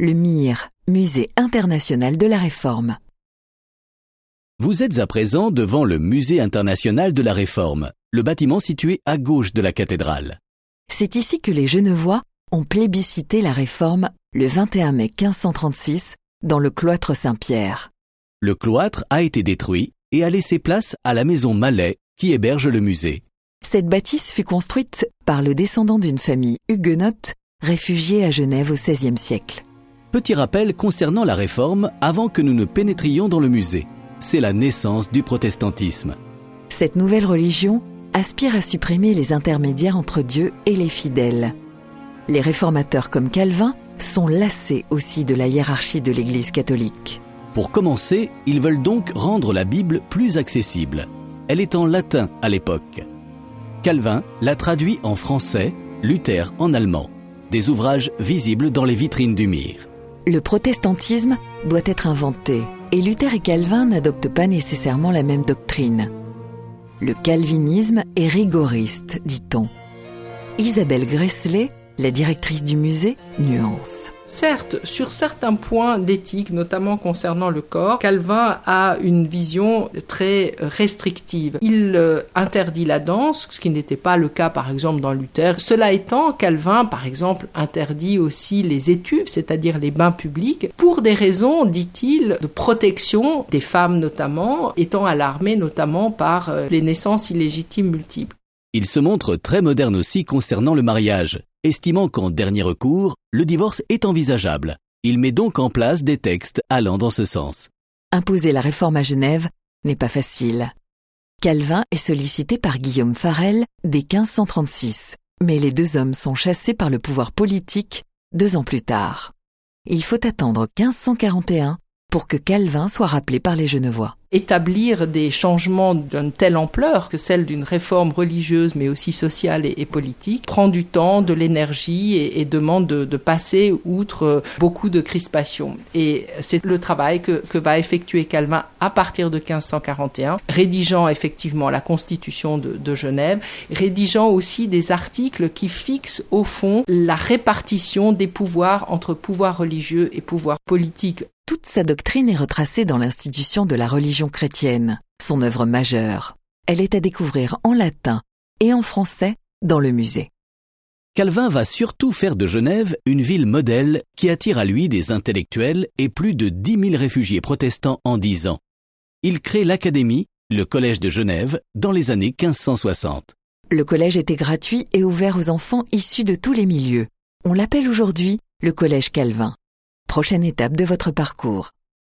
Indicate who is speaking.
Speaker 1: le MIR, Musée international de la Réforme.
Speaker 2: Vous êtes à présent devant le Musée international de la Réforme, le bâtiment situé à gauche de la cathédrale.
Speaker 1: C'est ici que les Genevois ont plébiscité la Réforme le 21 mai 1536 dans le cloître Saint-Pierre.
Speaker 2: Le cloître a été détruit et a laissé place à la maison Mallet qui héberge le musée.
Speaker 1: Cette bâtisse fut construite par le descendant d'une famille huguenote réfugiée à Genève au XVIe siècle.
Speaker 2: Petit rappel concernant la réforme avant que nous ne pénétrions dans le musée. C'est la naissance du protestantisme.
Speaker 1: Cette nouvelle religion aspire à supprimer les intermédiaires entre Dieu et les fidèles. Les réformateurs comme Calvin sont lassés aussi de la hiérarchie de l'Église catholique.
Speaker 2: Pour commencer, ils veulent donc rendre la Bible plus accessible. Elle est en latin à l'époque. Calvin l'a traduit en français, Luther en allemand. Des ouvrages visibles dans les vitrines du Mire.
Speaker 1: Le protestantisme doit être inventé et Luther et Calvin n'adoptent pas nécessairement la même doctrine. Le calvinisme est rigoriste, dit-on. Isabelle Gressley la directrice du musée nuance.
Speaker 3: Certes, sur certains points d'éthique, notamment concernant le corps, Calvin a une vision très restrictive. Il euh, interdit la danse, ce qui n'était pas le cas par exemple dans Luther. Cela étant, Calvin, par exemple, interdit aussi les étuves, c'est-à-dire les bains publics, pour des raisons, dit-il, de protection des femmes notamment, étant alarmées notamment par euh, les naissances illégitimes multiples.
Speaker 2: Il se montre très moderne aussi concernant le mariage estimant qu'en dernier recours, le divorce est envisageable. Il met donc en place des textes allant dans ce sens.
Speaker 1: Imposer la réforme à Genève n'est pas facile. Calvin est sollicité par Guillaume Farel dès 1536, mais les deux hommes sont chassés par le pouvoir politique deux ans plus tard. Il faut attendre 1541 pour que Calvin soit rappelé par les Genevois
Speaker 3: établir des changements d'une telle ampleur que celle d'une réforme religieuse mais aussi sociale et, politique prend du temps, de l'énergie et, demande de, passer outre beaucoup de crispations. Et c'est le travail que, va effectuer Calvin à partir de 1541, rédigeant effectivement la constitution de, de Genève, rédigeant aussi des articles qui fixent au fond la répartition des pouvoirs entre pouvoir religieux et pouvoir politique
Speaker 1: toute sa doctrine est retracée dans l'institution de la religion chrétienne, son œuvre majeure. Elle est à découvrir en latin et en français dans le musée.
Speaker 2: Calvin va surtout faire de Genève une ville modèle qui attire à lui des intellectuels et plus de 10 000 réfugiés protestants en 10 ans. Il crée l'Académie, le Collège de Genève, dans les années 1560.
Speaker 1: Le collège était gratuit et ouvert aux enfants issus de tous les milieux. On l'appelle aujourd'hui le Collège Calvin prochaine étape de votre parcours.